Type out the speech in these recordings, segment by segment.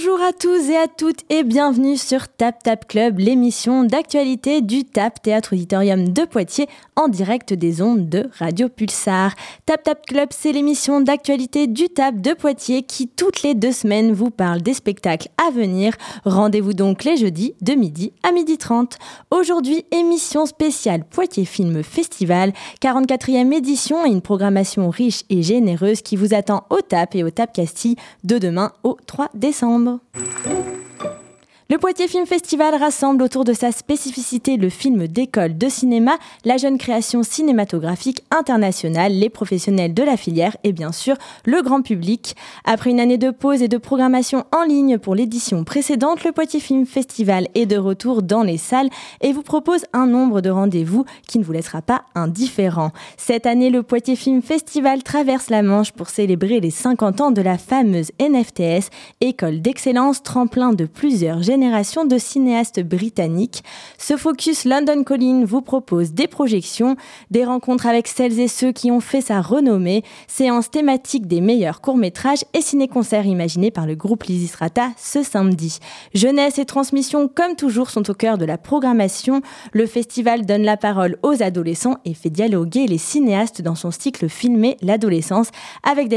Bonjour à tous et à toutes et bienvenue sur Tap Tap Club, l'émission d'actualité du TAP Théâtre Auditorium de Poitiers en direct des ondes de Radio Pulsar. Tap Tap Club, c'est l'émission d'actualité du TAP de Poitiers qui toutes les deux semaines vous parle des spectacles à venir. Rendez-vous donc les jeudis de midi à midi 30. Aujourd'hui, émission spéciale Poitiers Film Festival, 44e édition et une programmation riche et généreuse qui vous attend au TAP et au TAP Castille de demain au 3 décembre décembre. Le Poitiers Film Festival rassemble autour de sa spécificité le film d'école de cinéma, la jeune création cinématographique internationale, les professionnels de la filière et bien sûr le grand public. Après une année de pause et de programmation en ligne pour l'édition précédente, le Poitiers Film Festival est de retour dans les salles et vous propose un nombre de rendez-vous qui ne vous laissera pas indifférent. Cette année, le Poitiers Film Festival traverse la Manche pour célébrer les 50 ans de la fameuse NFTS, école d'excellence tremplin de plusieurs générations génération de cinéastes britanniques. Ce focus London Calling vous propose des projections, des rencontres avec celles et ceux qui ont fait sa renommée, séances thématiques des meilleurs courts-métrages et ciné-concerts imaginés par le groupe Lysistrata ce samedi. Jeunesse et transmission, comme toujours, sont au cœur de la programmation. Le festival donne la parole aux adolescents et fait dialoguer les cinéastes dans son cycle filmé L'adolescence avec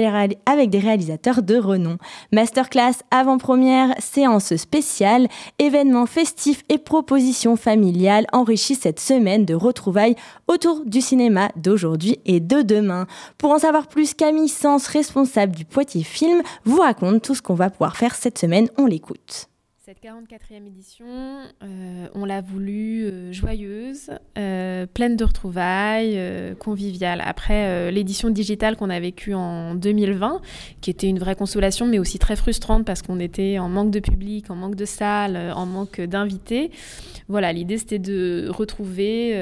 avec des réalisateurs de renom. Masterclass, avant-première, séance spéciale, événements festifs et propositions familiales enrichissent cette semaine de retrouvailles autour du cinéma d'aujourd'hui et de demain. Pour en savoir plus, Camille Sens, responsable du Poitiers Film, vous raconte tout ce qu'on va pouvoir faire cette semaine. On l'écoute. Cette 44e édition, euh, on l'a voulu euh, joyeuse, euh, pleine de retrouvailles, conviviale. Après l'édition digitale qu'on a vécue en 2020, qui était une vraie consolation, mais aussi très frustrante parce qu'on était en manque de public, en manque de salles, en manque d'invités. Voilà, l'idée c'était de retrouver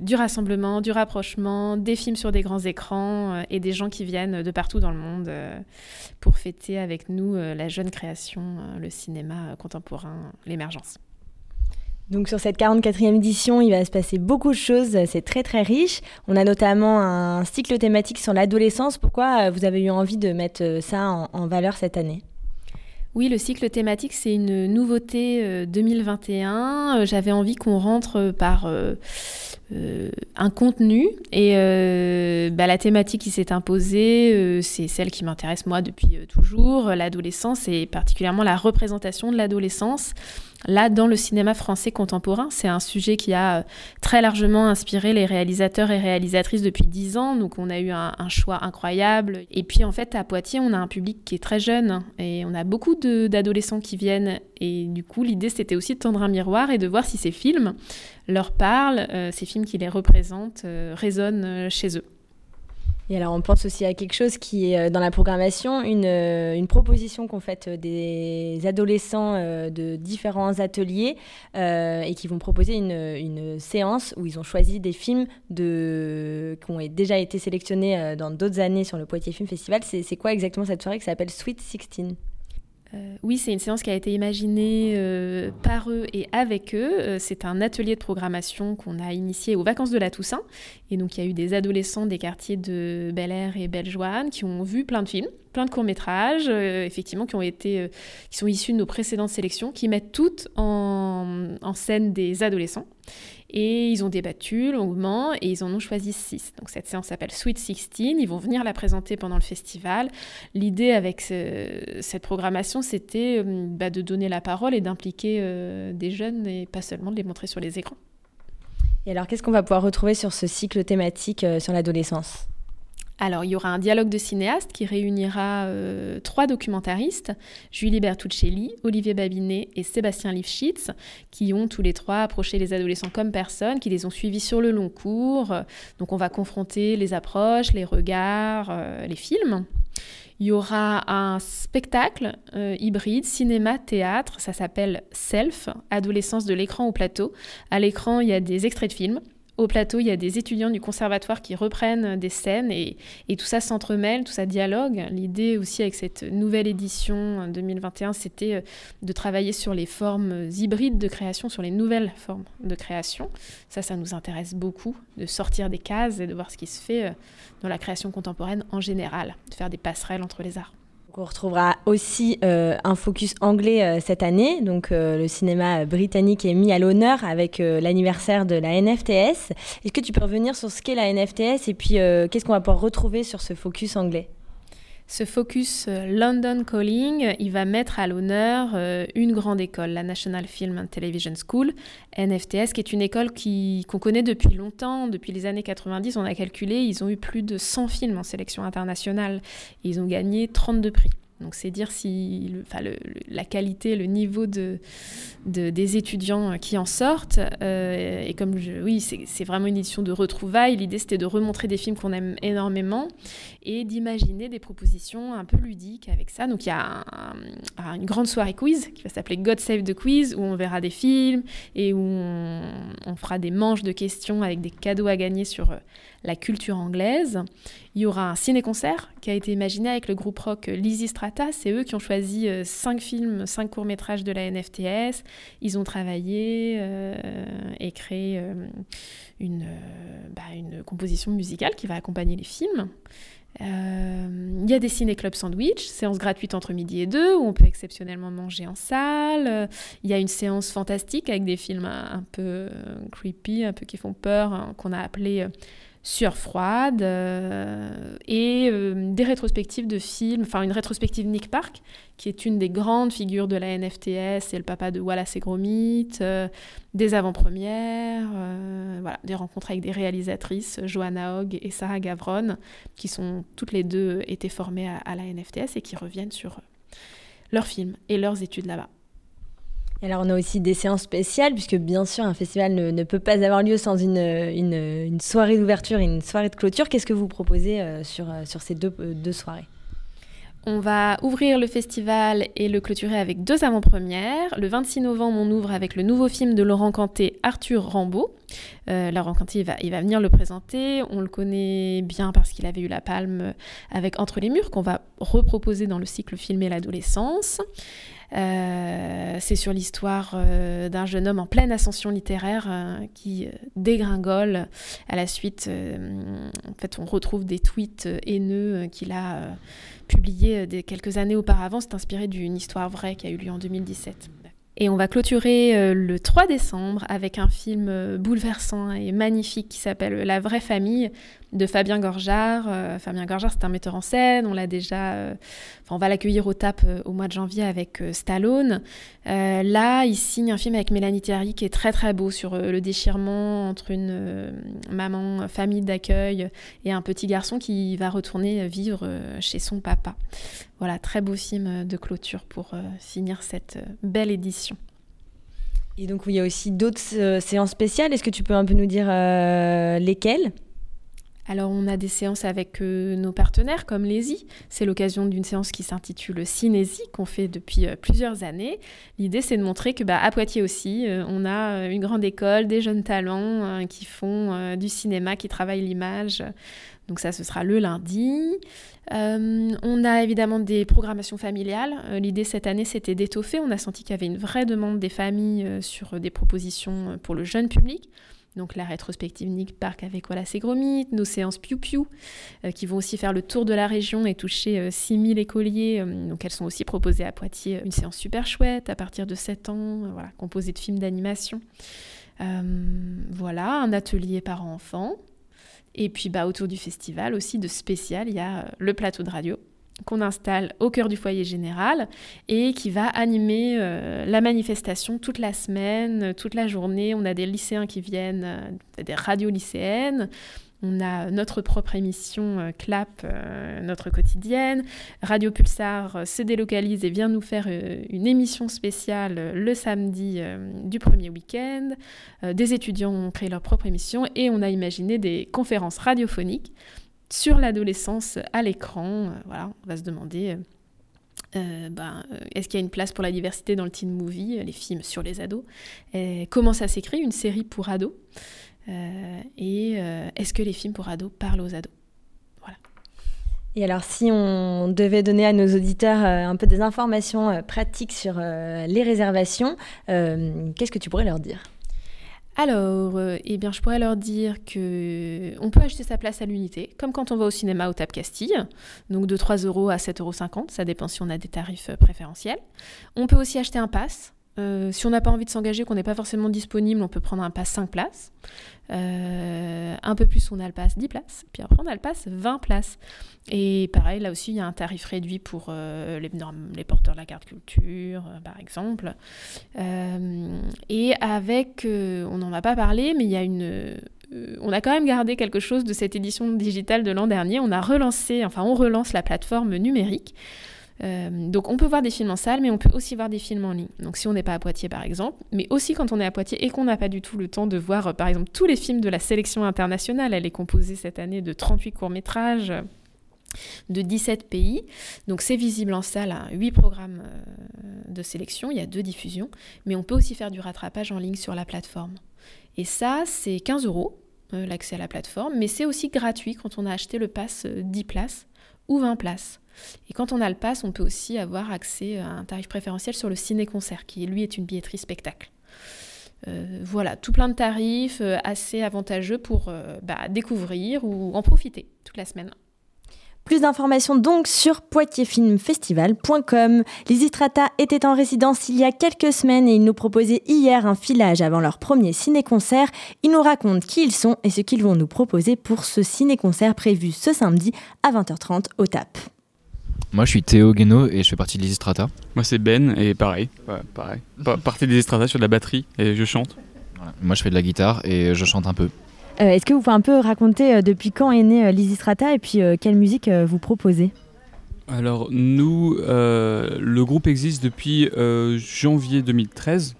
du rassemblement, du rapprochement, des films sur des grands écrans et des gens qui viennent de partout dans le monde pour fêter avec nous la jeune création, le cinéma contemporain, l'émergence. Donc sur cette 44e édition, il va se passer beaucoup de choses, c'est très très riche. On a notamment un cycle thématique sur l'adolescence. Pourquoi euh, vous avez eu envie de mettre euh, ça en, valeur cette année? Oui, le cycle thématique, c'est une nouveauté 2021. Euh, j'avais envie qu'on rentre par un contenu et bah, la thématique qui s'est imposée, c'est celle qui m'intéresse moi depuis toujours, l'adolescence et particulièrement la représentation de l'adolescence Là, dans le cinéma français contemporain, c'est un sujet qui a euh, très largement inspiré les réalisateurs et réalisatrices depuis dix ans. Donc, on a eu un, choix incroyable. Et puis, en fait, à Poitiers, on a un public qui est très jeune et on a beaucoup d'adolescents qui viennent. Et du coup, l'idée, c'était aussi de tendre un miroir et de voir si ces films leur parlent, euh, ces films qui les représentent, euh, résonnent chez eux. Et alors, on pense aussi à quelque chose qui est euh, dans la programmation, une, euh, proposition qu'ont faite euh, des adolescents de différents ateliers et qui vont proposer une, séance où ils ont choisi des films qui ont déjà été sélectionnés dans d'autres années sur le Poitiers Film Festival. C'est quoi exactement cette soirée qui s'appelle Sweet 16 euh, oui, c'est une séance qui a été imaginée euh, par eux et avec eux. Euh, c'est un atelier de programmation qu'on a initié aux vacances de la Toussaint. Et donc, il y a eu des adolescents des quartiers de Bel Air et Bellejoine qui ont vu plein de films, plein de courts-métrages, effectivement, qui, ont été, qui sont issus de nos précédentes sélections, qui mettent toutes en scène des adolescents. Et ils ont débattu longuement et ils en ont choisi six. Donc cette séance s'appelle Sweet 16. Ils vont venir la présenter pendant le festival. L'idée avec cette programmation, c'était euh, bah, de donner la parole et d'impliquer euh, des jeunes et pas seulement de les montrer sur les écrans. Et alors, qu'est-ce qu'on va pouvoir retrouver sur ce cycle thématique euh, sur l'adolescence? Alors, il y aura un dialogue de cinéastes qui réunira euh, trois documentaristes, Julie Bertuccelli, Olivier Babinet et Sébastien Lifshitz, qui ont tous les trois approché les adolescents comme personnes, qui les ont suivis sur le long cours. Donc, on va confronter les approches, les regards, euh, les films. Il y aura un spectacle euh, hybride, cinéma, théâtre, ça s'appelle Self, adolescence de l'écran au plateau. À l'écran, il y a des extraits de films au plateau, il y a des étudiants du conservatoire qui reprennent des scènes et, tout ça s'entremêle, tout ça dialogue. L'idée aussi avec cette nouvelle édition 2021, c'était euh, de travailler sur les formes hybrides de création, sur les nouvelles formes de création. Ça, ça nous intéresse beaucoup, de sortir des cases et de voir ce qui se fait euh, dans la création contemporaine en général, de faire des passerelles entre les arts on retrouvera aussi euh, un focus anglais euh, cette année. Donc euh, le cinéma britannique est mis à l'honneur avec l'anniversaire de la NFTS. Est-ce que tu peux revenir sur ce qu'est la NFTS et puis qu'est-ce qu'on va pouvoir retrouver sur ce focus anglais? Ce focus London Calling, il va mettre à l'honneur une grande école, la National Film and Television School, NFTS, qui est une école qu'on connaît depuis longtemps, depuis les années 90. On a calculé, ils ont eu plus de 100 films en sélection internationale. Et ils ont gagné 32 prix. Donc c'est dire si la qualité, le niveau de, des étudiants qui en sortent. Euh, et comme je, oui, c'est vraiment une édition de retrouvailles. L'idée c'était de remontrer des films qu'on aime énormément et d'imaginer des propositions un peu ludiques avec ça. Donc il y a une grande soirée quiz qui va s'appeler God Save the Quiz où on verra des films et où on, on fera des manches de questions avec des cadeaux à gagner sur la culture anglaise. Il y aura un ciné-concert qui a été imaginé avec le groupe rock Lizzy Strata. C'est eux qui ont choisi euh, cinq films, cinq courts-métrages de la NFTS. Ils ont travaillé euh, et créé euh, une, bah, une composition musicale qui va accompagner les films. Il y a des ciné-clubs sandwich, séance gratuite entre midi et deux, où on peut exceptionnellement manger en salle. Il y a une séance fantastique avec des films un, peu creepy, un peu qui font peur, hein, qu'on a appelé sur froide euh, et euh, des rétrospectives de films, enfin une rétrospective Nick Park, qui est une des grandes figures de la NFTS, c'est le papa de Wallace et Gromit, euh, des avant-premières, voilà, des rencontres avec des réalisatrices, Joanna Hogg et Sarah Gavron, qui sont toutes les deux été formées à, à la NFTS et qui reviennent sur leurs films et leurs études là-bas alors on a aussi des séances spéciales, puisque bien sûr un festival ne, peut pas avoir lieu sans une, soirée d'ouverture et une soirée de clôture. Qu'est-ce que vous proposez euh, sur, euh, sur ces deux, euh, soirées? On va ouvrir le festival et le clôturer avec deux avant-premières. Le 26 novembre, on ouvre avec le nouveau film de Laurent Canté, Arthur Rambaud. Laurent Canté, il va, va venir le présenter. On le connaît bien parce qu'il avait eu la palme avec Entre les murs, qu'on va reproposer dans le cycle Filmer l'adolescence. Euh, c'est sur l'histoire euh, d'un jeune homme en pleine ascension littéraire euh, qui dégringole à la suite. en fait, on retrouve des tweets haineux qu'il a publiés quelques années auparavant. C'est inspiré d'une histoire vraie qui a eu lieu en 2017. Et on va clôturer euh, le 3 décembre avec un film euh, bouleversant et magnifique qui s'appelle La vraie famille de Fabien Gorjard. Euh, Fabien Gorjard, c'est un metteur en scène. On l'a déjà. On va l'accueillir au TAP au mois de janvier avec Stallone. là, il signe un film avec Mélanie Thierry qui est très très beau sur le déchirement entre une maman, famille d'accueil et un petit garçon qui va retourner vivre chez son papa. Voilà, très beau film de clôture pour euh, finir cette euh, belle édition. Et donc, il y a aussi d'autres euh, séances spéciales. Est-ce que tu peux un peu nous dire lesquelles? Alors on a des séances avec nos partenaires comme l'ESI. C'est l'occasion d'une séance qui s'intitule Cinésie qu'on fait depuis plusieurs années. L'idée c'est de montrer que bah, à Poitiers aussi, on a une grande école, des jeunes talents qui font du cinéma, qui travaillent l'image. Donc ça, ce sera le lundi. Euh, on a évidemment des programmations familiales. Euh, l'idée cette année, c'était d'étoffer. On a senti qu'il y avait une vraie demande des familles euh, sur des propositions pour le jeune public. Donc la rétrospective Nick Park avec Voilà c'est Gromit, nos séances Piu Piu, qui vont aussi faire le tour de la région et toucher 6000 écoliers. donc elles sont aussi proposées à Poitiers. Une séance super chouette à partir de 7 ans, voilà, composée de films d'animation. voilà, un atelier parents-enfants. Et puis bah, autour du festival aussi de spécial, il y a euh, le plateau de radio qu'on installe au cœur du foyer général et qui va animer euh, la manifestation toute la semaine, toute la journée. On a des lycéens qui viennent, euh, des radios lycéennes. On a notre propre émission euh, CLAP, euh, notre quotidienne. Radio Pulsar euh, se délocalise et vient nous faire une émission spéciale le samedi du premier week-end. des étudiants ont créé leur propre émission et on a imaginé des conférences radiophoniques sur l'adolescence à l'écran. voilà, on va se demander. Ben, est-ce qu'il y a une place pour la diversité dans le teen movie, les films sur les ados? Comment ça s'écrit, une série pour ados? Et euh, est-ce que les films pour ados parlent aux ados? Voilà. Et alors, si on devait donner à nos auditeurs euh, un peu des informations pratiques sur les réservations, qu'est-ce que tu pourrais leur dire? Alors, euh, eh bien, je pourrais leur dire que on peut acheter sa place à l'unité, comme quand on va au cinéma au Tap Castille, donc de 3 euros à 7,50 euros, ça dépend si on a des tarifs euh, préférentiels. On peut aussi acheter un pass. Euh, si on n'a pas envie de s'engager, qu'on n'est pas forcément disponible, on peut prendre un pass 5 places. un peu plus, on a le pass 10 places. Puis après, on a le pass 20 places. Et pareil, là aussi, il y a un tarif réduit pour les, les, porteurs de la carte culture, par exemple. et avec, on n'en a pas parlé, mais il y a une on a quand même gardé quelque chose de cette édition digitale de l'an dernier. On a relancé, enfin on relance la plateforme numérique. Donc on peut voir des films en salle, mais on peut aussi voir des films en ligne. Donc si on n'est pas à Poitiers par exemple, mais aussi quand on est à Poitiers et qu'on n'a pas du tout le temps de voir par exemple tous les films de la sélection internationale. Elle est composée cette année de 38 courts-métrages de 17 pays. Donc c'est visible en salle à 8 programmes euh, de sélection, il y a deux diffusions, mais on peut aussi faire du rattrapage en ligne sur la plateforme. Et ça, c'est 15 euros, euh, l'accès à la plateforme, mais c'est aussi gratuit quand on a acheté le pass 10 euh, places ou 20 places. Et quand on a le pass, on peut aussi avoir accès à un tarif préférentiel sur le ciné-concert, qui lui est une billetterie spectacle. voilà, tout plein de tarifs assez avantageux pour bah, découvrir ou en profiter toute la semaine. Plus d'informations donc sur poitiersfilmfestival.com. Les Istrata étaient en résidence il y a quelques semaines et ils nous proposaient hier un filage avant leur premier ciné-concert. Ils nous racontent qui ils sont et ce qu'ils vont nous proposer pour ce ciné-concert prévu ce samedi à 20h30 au TAP. Moi je suis Théo Guéno et je fais partie de l'Isistrata. Moi c'est Ben et pareil, pareil. partie des Istrata sur de la batterie et je chante. Moi je fais de la guitare et je chante un peu. Euh, est-ce que vous pouvez un peu raconter euh, depuis quand est né euh, Lisistrata et puis quelle musique vous proposez? Alors nous, le groupe existe depuis janvier 2013.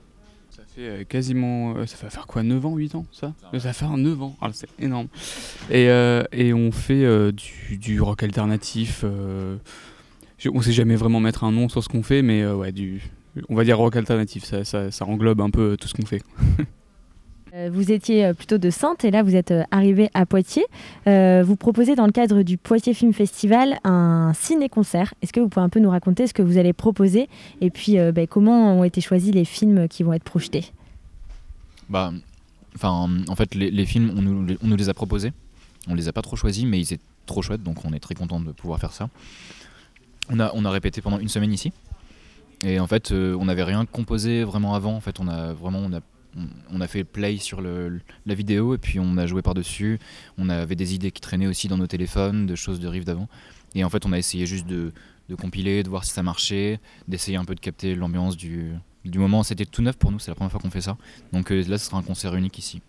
Ça fait quasiment, ça va faire quoi, 9 ans, 8 ans ça? Ça va faire 9 ans, ah, c'est énorme. Et, et, on fait du, rock alternatif. on ne sait jamais vraiment mettre un nom sur ce qu'on fait, mais ouais, du, on va dire rock alternatif, ça, ça, ça englobe un peu tout ce qu'on fait. Euh, vous étiez euh, plutôt de Sainte et là vous êtes euh, arrivé à Poitiers. vous proposez dans le cadre du Poitiers Film Festival un ciné-concert. Est-ce que vous pouvez un peu nous raconter ce que vous allez proposer et puis ben, comment ont été choisis les films qui vont être projetés? Bah, En fait, les, films, on nous, les a proposés. On les a pas trop choisis, mais ils étaient trop chouettes, donc on est très content de pouvoir faire ça. On a, on a répété pendant une semaine ici. Et en fait, on n'avait rien composé vraiment avant. En fait, on a vraiment on a on a fait play sur la vidéo et puis on a joué par-dessus. On avait des idées qui traînaient aussi dans nos téléphones, de choses de rive d'avant. Et en fait, on a essayé juste de, compiler, de voir si ça marchait, d'essayer un peu de capter l'ambiance du, moment. C'était tout neuf pour nous, c'est la première fois qu'on fait ça. Donc euh, là, ce sera un concert unique ici.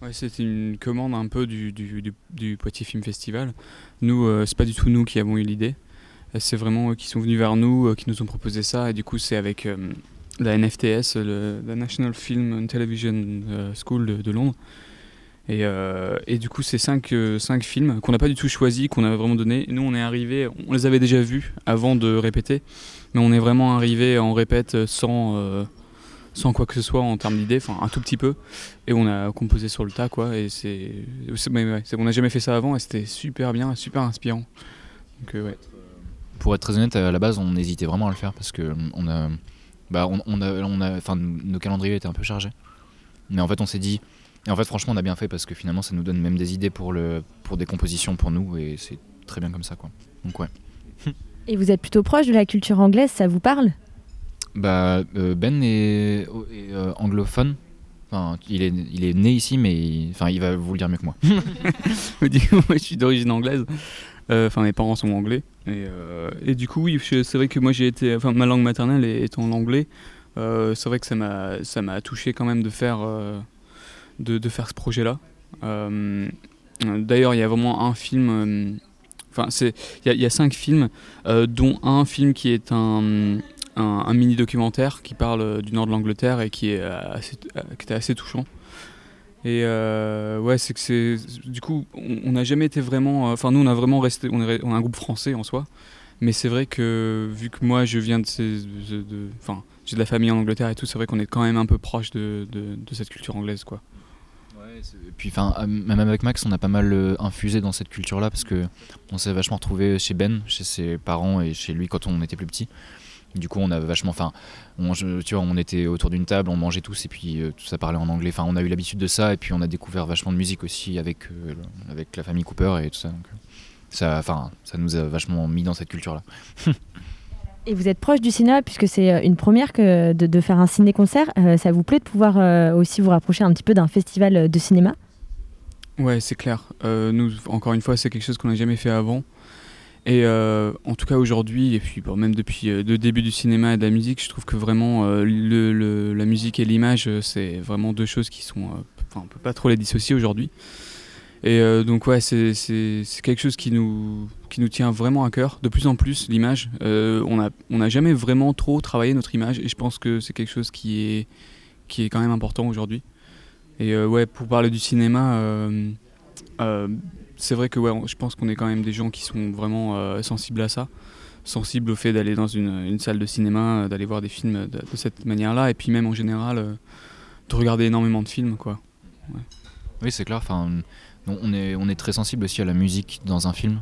Ouais, c'était une commande un peu du, Poitiers Film Festival. Nous, euh, c'est pas du tout nous qui avons eu l'idée. C'est vraiment eux qui sont venus vers nous, euh, qui nous ont proposé ça. Et du coup, c'est avec la NFTS, la National Film and Television euh, School de, Londres. Et, euh, et, du coup, c'est cinq, euh, cinq films qu'on n'a pas du tout choisis, qu'on avait vraiment donné. Nous, on est arrivé, on les avait déjà vus avant de répéter, mais on est vraiment arrivé en répète sans, sans quoi que ce soit en termes d'idées, enfin un tout petit peu. Et on a composé sur le tas, quoi. Et c'est, on n'a jamais fait ça avant et c'était super bien, super inspirant. Donc, ouais. Pour être très honnête, à la base, on hésitait vraiment à le faire parce que on a bah, on, on, a, on a, enfin, nos calendriers étaient un peu chargés. Mais en fait, on s'est dit, et en fait, franchement, on a bien fait parce que finalement, ça nous donne même des idées pour, le, pour des compositions pour nous et c'est très bien comme ça, quoi. Donc, ouais. Et vous êtes plutôt proche de la culture anglaise, ça vous parle? Bah, euh, Ben est, euh, anglophone. Enfin, il est, il est né ici, mais il, enfin, il va vous le dire mieux que moi. du coup, moi, je suis d'origine anglaise. Euh, enfin, mes parents sont anglais. Et, euh, du coup, oui, c'est vrai que moi, j'ai été. Enfin, ma langue maternelle étant l'anglais, euh, c'est vrai que ça m'a, ça m'a touché quand même de faire, de, faire ce projet-là. D'ailleurs, il y a vraiment un film. Enfin, c'est, il y, a cinq films, dont un film qui est un, un, mini documentaire qui parle du nord de l'Angleterre et qui est assez, qui était assez touchant. Et euh, ouais, c'est que c'est. Du coup, on n'a jamais été vraiment. Euh, enfin, nous, on a vraiment resté. On est, un groupe français en soi. Mais c'est vrai que, vu que moi, je viens de ces. Enfin, j'ai de la famille en Angleterre et tout, c'est vrai qu'on est quand même un peu proche de, de, cette culture anglaise, quoi. Ouais, et puis, enfin, euh, même avec Max, on a pas mal infusé dans cette culture-là parce que on s'est vachement retrouvé chez Ben, chez ses parents et chez lui quand on était plus petit. Du coup, on a vachement. Enfin, tu vois, on était autour d'une table, on mangeait tous et puis tout ça parlait en anglais. Enfin, on a eu l'habitude de ça et puis on a découvert vachement de musique aussi avec, avec la famille Cooper et tout ça. Donc, ça, enfin, ça nous a vachement mis dans cette culture-là. Et vous êtes proche du cinéma puisque c'est euh, une première que de, faire un ciné-concert. Euh, ça vous plaît de pouvoir euh, aussi vous rapprocher un petit peu d'un festival de cinéma? Ouais, c'est clair. nous, encore une fois, c'est quelque chose qu'on n'a jamais fait avant. Et en tout cas aujourd'hui, et puis même depuis le début du cinéma et de la musique, je trouve que vraiment le, la musique et l'image, c'est vraiment deux choses qui sont... Enfin, on peut pas trop les dissocier aujourd'hui. Et euh, donc ouais, c'est quelque chose qui nous, qui nous tient vraiment à cœur. De plus en plus, l'image, euh, on n'a on a jamais vraiment trop travaillé notre image et je pense que c'est quelque chose qui est, qui est quand même important aujourd'hui. Et euh, ouais, pour parler du cinéma, c'est vrai que je pense qu'on est quand même des gens qui sont vraiment sensibles à ça, sensibles au fait d'aller dans une, salle de cinéma, d'aller voir des films de, cette manière-là, et puis même en général, de regarder énormément de films, quoi. Oui, c'est clair. Enfin, on est, on est très sensible aussi à la musique dans un film.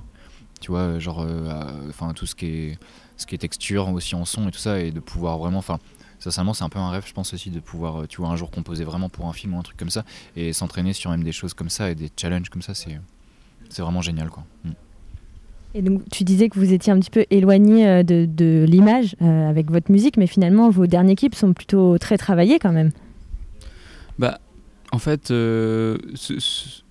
Tu vois, genre, euh, enfin, tout ce qui, est, ce qui est texture aussi en son et tout ça, et de pouvoir vraiment. Enfin, sincèrement, c'est un peu un rêve, je pense aussi, de pouvoir, euh, tu vois, un jour composer vraiment pour un film ou un truc comme ça, et s'entraîner sur même des choses comme ça et des challenges comme ça, c'est, c'est vraiment génial, quoi. Mm. Et donc, tu disais que vous étiez un petit peu éloigné euh, de, de l'image avec votre musique, mais finalement, vos derniers clips sont plutôt très travaillés quand même. Bah, en fait, euh,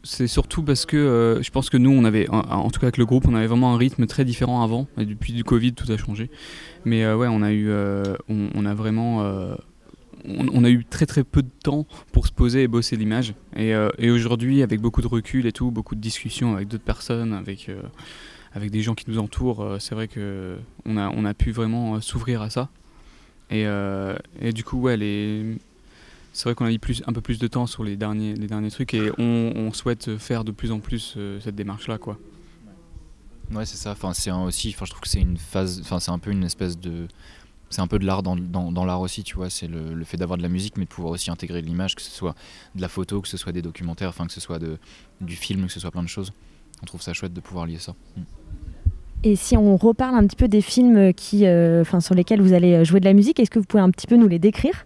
c'est surtout parce que euh, je pense que nous, on avait, en, tout cas avec le groupe, on avait vraiment un rythme très différent avant. Et depuis du Covid, tout a changé. Mais euh, ouais, on a eu, on, a vraiment, on, a eu très très peu de temps pour se poser et bosser l'image. Et, et aujourd'hui, avec beaucoup de recul et tout, beaucoup de discussions avec d'autres personnes, avec avec des gens qui nous entourent, c'est vrai que on a, on a pu vraiment s'ouvrir à ça. Et, et, du coup, ouais, les c'est vrai qu'on a mis plus, un peu plus de temps sur les derniers, les derniers trucs et on, souhaite faire de plus en plus euh, cette démarche-là. quoi. Ouais, c'est ça. Enfin, c'est aussi, enfin, je trouve que c'est une phase, enfin, c'est un peu une espèce de. C'est un peu de l'art dans, dans, dans l'art aussi, tu vois. C'est le, le, fait d'avoir de la musique, mais de pouvoir aussi intégrer de l'image, que ce soit de la photo, que ce soit des documentaires, enfin, que ce soit de, du film, que ce soit plein de choses. On trouve ça chouette de pouvoir lier ça. Mm. Et si on reparle un petit peu des films qui, euh, enfin, sur lesquels vous allez jouer de la musique, est-ce que vous pouvez un petit peu nous les décrire?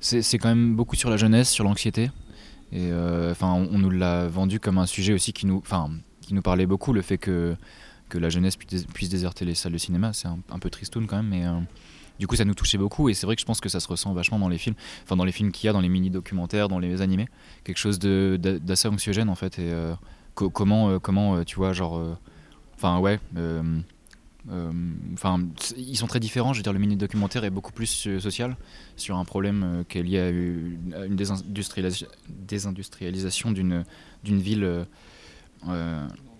C'est quand même beaucoup sur la jeunesse, sur l'anxiété. Et euh, enfin, on, nous l'a vendu comme un sujet aussi qui nous, enfin, qui nous parlait beaucoup, le fait que, que la jeunesse puisse, déserter les salles de cinéma. C'est un, peu tristoun quand même, mais euh, du coup, ça nous touchait beaucoup. Et c'est vrai que je pense que ça se ressent vachement dans les films, enfin, dans les films qu'il y a, dans les mini-documentaires, dans les animés. Quelque chose d'assez anxiogène en fait. Et euh, comment, comment tu vois, genre. Enfin, ouais euh, enfin, ils sont très différents. Je veux dire, le mini documentaire est beaucoup plus euh, social sur un problème euh, qui est lié à une, désindustrialisation d'une ville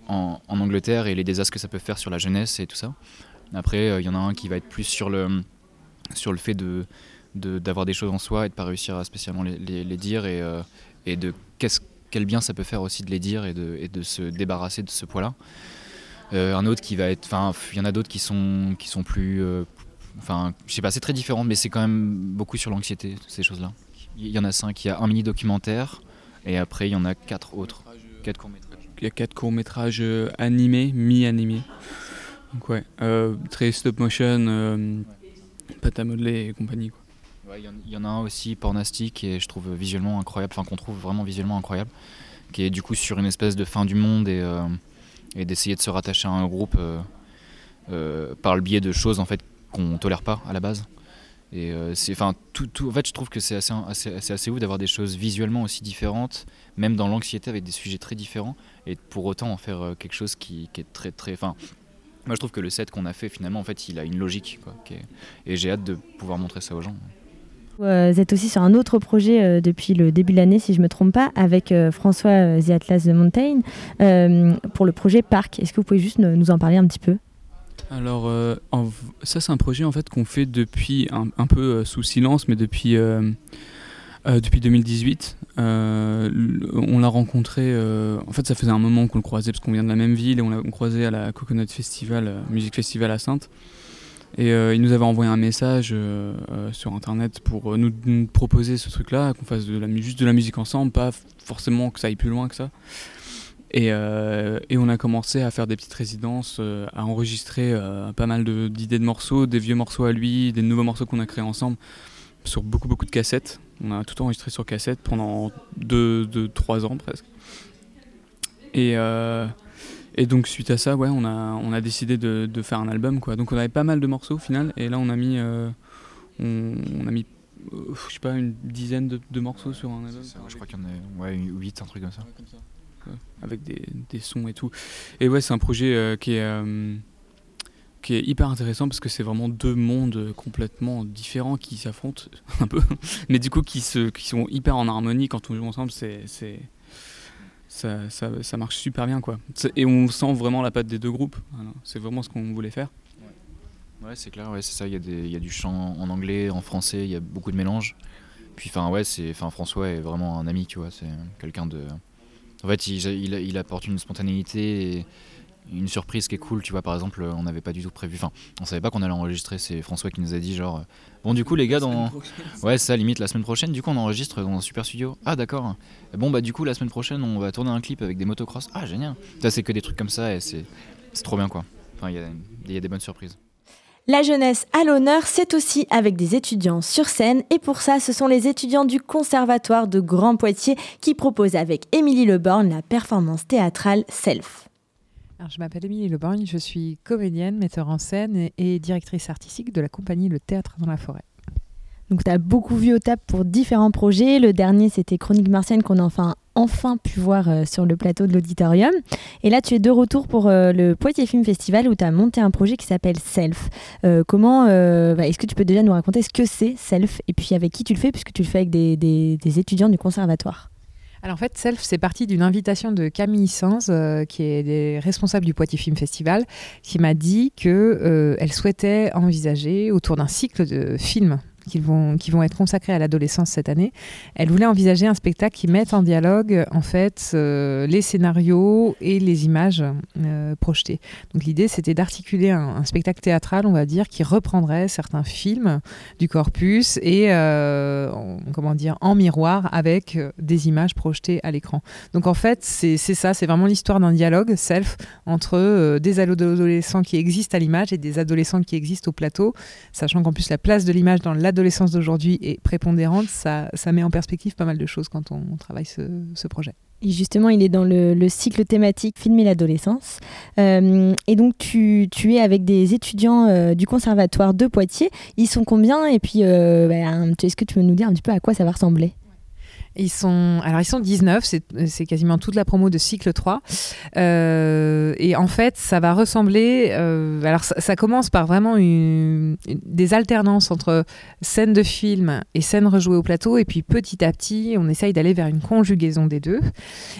en, Angleterre et les désastres que ça peut faire sur la jeunesse et tout ça. Après, il y en a un qui va être plus sur le sur le fait d'avoir des choses en soi et de pas réussir à spécialement les, dire et, et de qu'est-ce quel bien ça peut faire aussi de les dire et de, de se débarrasser de ce poids-là. Euh, un autre qui va être. Enfin, il y en a d'autres qui sont, qui sont plus. Euh, enfin, je sais pas, c'est très différent, mais c'est quand même beaucoup sur l'anxiété, ces choses-là. Il y en a cinq. Il y a un mini documentaire, et après, il y en a quatre autres. Quatre courts-métrages. Il y a quatre courts-métrages euh, animés, mi-animés. Donc, ouais, très stop motion, pâte à modeler et compagnie. Il y, en a un aussi pornastique et je trouve visuellement incroyable, enfin qu'on trouve vraiment visuellement incroyable, qui est du coup sur une espèce de fin du monde et d'essayer de se rattacher à un groupe euh, euh, par le biais de choses en fait qu'on tolère pas à la base. Euh, tout, en fait, je trouve que c'est assez, assez, assez, ouf d'avoir des choses visuellement aussi différentes, même dans l'anxiété avec des sujets très différents, et pour autant en faire quelque chose qui, est très, très. Enfin, moi, je trouve que le set qu'on a fait, finalement, en fait, il a une logique, quoi, et j'ai hâte de pouvoir montrer ça aux gens. Vous êtes aussi sur un autre projet euh, depuis le début de l'année, si je ne me trompe pas, avec euh, François euh, The Atlas de Mountain, pour le projet Parc. Est-ce que vous pouvez juste nous en parler un petit peu? Alors, ça c'est un projet en fait qu'on fait depuis un, peu sous silence, mais depuis depuis 2018. on l'a rencontré. en fait, ça faisait un moment qu'on le croisait parce qu'on vient de la même ville et on l'a croisé à la Coconut Festival, Musique Festival à Sainte. Et euh, il nous avait envoyé un message euh, euh, sur internet pour nous, proposer ce truc-là, qu'on fasse de la, juste de la musique ensemble, pas forcément que ça aille plus loin que ça. Et, et, on a commencé à faire des petites résidences, à enregistrer pas mal d'idées de, morceaux, des vieux morceaux à lui, des nouveaux morceaux qu'on a créés ensemble sur beaucoup beaucoup de cassettes. On a tout enregistré sur cassette pendant 2-3 ans presque. Et, et donc suite à ça, ouais, on a, on a décidé de, de, faire un album. Quoi. Donc on avait pas mal de morceaux au final, et là on a mis, on, on, a mis euh, je sais pas, une dizaine de, morceaux sur un album. je crois qu'il y en a ouais, 8, un truc comme ça. Avec des, sons et tout. Et ouais, c'est un projet euh, qui, est, euh, qui est hyper intéressant parce que c'est vraiment deux mondes complètement différents qui s'affrontent un peu, mais du coup qui, se, qui sont hyper en harmonie quand on joue ensemble. C'est, ça, ça, ça, marche super bien quoi. Et on sent vraiment la patte des deux groupes. C'est vraiment ce qu'on voulait faire. Ouais, c'est clair, ouais, c'est ça. Il y, a y a du chant en anglais, en français, il y a beaucoup de mélanges. Puis, enfin, ouais, c'est, enfin, François est vraiment un ami, tu vois. C'est quelqu'un de. En fait, il, il, apporte une spontanéité et une surprise qui est cool, tu vois. Par exemple, on n'avait pas du tout prévu. Enfin, on savait pas qu'on allait enregistrer. C'est François qui nous a dit, genre, bon, du coup, les gars, dans. Ouais, ça, limite la semaine prochaine, du coup, on enregistre dans un super studio. Ah, d'accord. Bon, bah, du coup, la semaine prochaine, on va tourner un clip avec des motocross. Ah, génial. Ça, c'est que des trucs comme ça et c'est, c'est trop bien, quoi. Enfin, il y, y a des bonnes surprises. La jeunesse à l'honneur, c'est aussi avec des étudiants sur scène et pour ça, ce sont les étudiants du Conservatoire de Grand Poitiers qui proposent avec Émilie Leborn la performance théâtrale Self. je m'appelle Émilie Leborn, je suis comédienne, metteur en scène et directrice artistique de la compagnie Le Théâtre dans la Forêt. Donc tu as beaucoup vu au TAP pour différents projets. Le dernier, c'était Chronique martienne qu'on a enfin, enfin pu voir euh, sur le plateau de l'auditorium. Et là, tu es de retour pour euh, le Poitiers Film Festival où tu as monté un projet qui s'appelle Self. Euh, comment bah, Est-ce que tu peux déjà nous raconter ce que c'est Self et puis avec qui tu le fais puisque tu le fais avec des, des, étudiants du conservatoire? Alors en fait, Self, c'est parti d'une invitation de Camille Sanz, qui est responsable du Poitiers Film Festival, qui m'a dit qu'elle elle souhaitait envisager autour d'un cycle de films qui vont, qui vont être consacrés à l'adolescence cette année, elle voulait envisager un spectacle qui mette en dialogue en fait euh, les scénarios et les images euh, projetées. Donc l'idée c'était d'articuler un, spectacle théâtral, on va dire, qui reprendrait certains films du corpus et euh, en, comment dire en miroir avec des images projetées à l'écran. Donc en fait c'est ça, c'est vraiment l'histoire d'un dialogue self entre des adolescents qui existent à l'image et des adolescents qui existent au plateau, sachant qu'en plus la place de l'image dans la l'adolescence d'aujourd'hui est prépondérante, ça, ça met en perspective pas mal de choses quand on, travaille ce, projet. Et justement, il est dans le, cycle thématique Filmer l'adolescence. Euh, et donc, tu, tu, es avec des étudiants euh, du conservatoire de Poitiers. Ils sont combien? Et puis, euh, bah, est-ce que tu peux nous dire un petit peu à quoi ça va ressembler? Ils sont, alors ils sont 19, c'est quasiment toute la promo de cycle 3. Euh, et en fait, ça va ressembler. Euh, alors, ça, commence par vraiment une, des alternances entre scènes de film et scènes rejouées au plateau. Et puis petit à petit, on essaye d'aller vers une conjugaison des deux.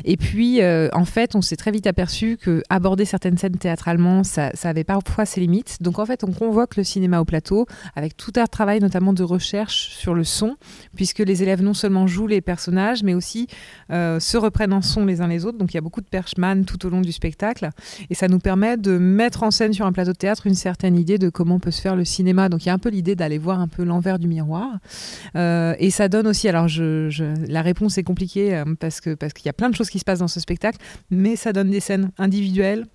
Et puis, euh, en fait, on s'est très vite aperçu que aborder certaines scènes théâtralement, ça, ça avait parfois ses limites. Donc, en fait, on convoque le cinéma au plateau avec tout un travail, notamment de recherche sur le son, puisque les élèves non seulement jouent les personnages, mais aussi euh, se reprennent en son les uns les autres. Donc il y a beaucoup de perchman tout au long du spectacle. Et ça nous permet de mettre en scène sur un plateau de théâtre une certaine idée de comment peut se faire le cinéma. Donc il y a un peu l'idée d'aller voir un peu l'envers du miroir. Euh, et ça donne aussi, alors la réponse est compliquée euh, parce qu'il parce qu'il y a plein de choses qui se passent dans ce spectacle, mais ça donne des scènes individuelles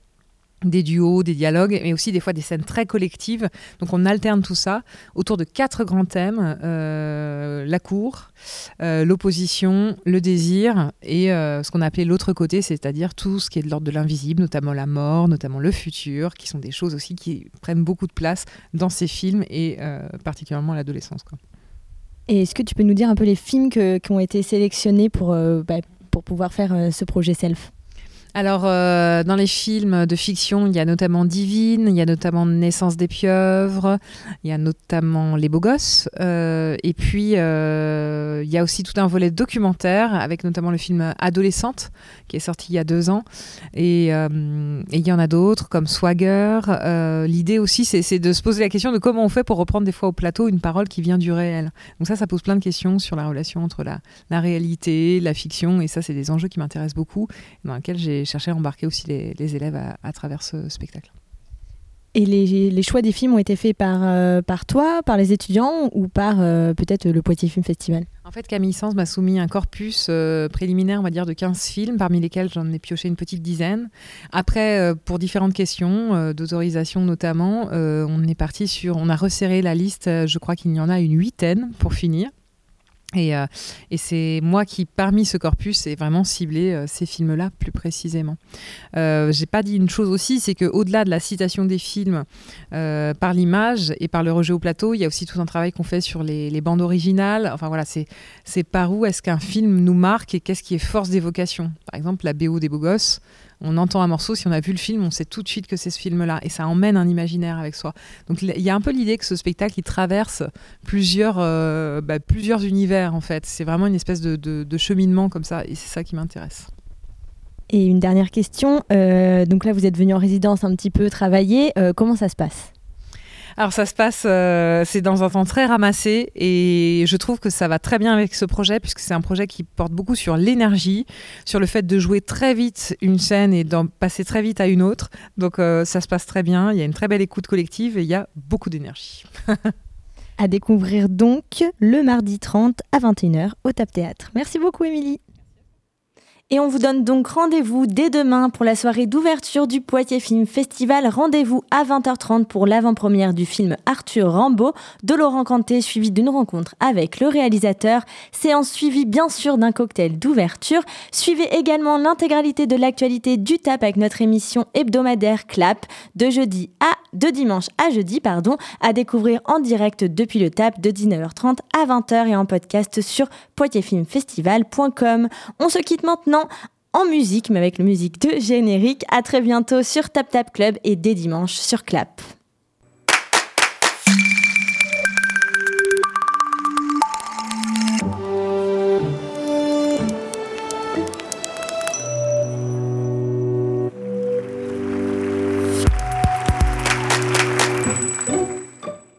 des duos, des dialogues, mais aussi des fois des scènes très collectives. Donc on alterne tout ça autour de quatre grands thèmes euh, la cour, euh, l'opposition, le désir et euh, ce qu'on a appelé l'autre côté, c'est-à-dire tout ce qui est de l'ordre de l'invisible, notamment la mort, notamment le futur, qui sont des choses aussi qui prennent beaucoup de place dans ces films et particulièrement l'adolescence. Et est-ce que tu peux nous dire un peu les films qui ont été sélectionnés pour, bah, pour pouvoir faire ce projet Self? Alors, euh, dans les films de fiction, il y a notamment Divine, il y a notamment Naissance des pieuvres, il y a notamment Les Beaux Gosses, euh, et puis euh, il y a aussi tout un volet documentaire avec notamment le film Adolescente qui est sorti il y a deux ans, et, il y en a d'autres comme Swagger. L'idée aussi, c'est de se poser la question de comment on fait pour reprendre des fois au plateau une parole qui vient du réel. Donc ça, ça pose plein de questions sur la relation entre la, la réalité, la fiction, et ça, c'est des enjeux qui m'intéressent beaucoup, dans lesquels j'ai chercher à embarquer aussi les, élèves à, travers ce spectacle. Et les, choix des films ont été faits par, euh, par toi, par les étudiants ou par euh, peut-être le Poitiers Film Festival? En fait, Camille Sens m'a soumis un corpus euh, préliminaire, on va dire, de 15 films, parmi lesquels j'en ai pioché une petite dizaine. Après, pour différentes questions, d'autorisation notamment, on est parti sur. On a resserré la liste, je crois qu'il y en a une huitaine pour finir. Euh, et, c'est moi qui, parmi ce corpus, ai vraiment ciblé euh, ces films-là plus précisément. Euh, J'ai pas dit une chose aussi, c'est qu'au-delà de la citation des films euh, par l'image et par le rejet au plateau, il y a aussi tout un travail qu'on fait sur les, les, bandes originales. Enfin voilà, c'est par où est-ce qu'un film nous marque et qu'est-ce qui est force d'évocation. Par exemple, la BO des Beaux Gosses, on entend un morceau, si on a vu le film, on sait tout de suite que c'est ce film-là. Et ça emmène un imaginaire avec soi. Donc il y a un peu l'idée que ce spectacle, il traverse plusieurs, euh, bah, plusieurs univers, en fait. C'est vraiment une espèce de, cheminement comme ça. Et c'est ça qui m'intéresse. Et une dernière question. Euh, donc là, vous êtes venu en résidence un petit peu travailler. Euh, comment ça se passe? Alors ça se passe, euh, c'est dans un temps très ramassé et je trouve que ça va très bien avec ce projet puisque c'est un projet qui porte beaucoup sur l'énergie, sur le fait de jouer très vite une scène et d'en passer très vite à une autre. Donc euh, ça se passe très bien, il y a une très belle écoute collective et il y a beaucoup d'énergie. à découvrir donc le mardi 30 à 21h au Tap Théâtre. Merci beaucoup Émilie. Et on vous donne donc rendez-vous dès demain pour la soirée d'ouverture du Poitiers Film Festival. Rendez-vous à 20h30 pour l'avant-première du film Arthur Rambaud de Laurent Canté, suivi d'une rencontre avec le réalisateur. Séance suivie bien sûr d'un cocktail d'ouverture. Suivez également l'intégralité de l'actualité du TAP avec notre émission hebdomadaire Clap de jeudi à de dimanche à jeudi, pardon, à découvrir en direct depuis le TAP de 19h30 à 20h et en podcast sur poitiersfilmfestival.com. On se quitte en musique, mais avec la musique de générique. À très bientôt sur Tap Tap Club et dès dimanche sur Clap.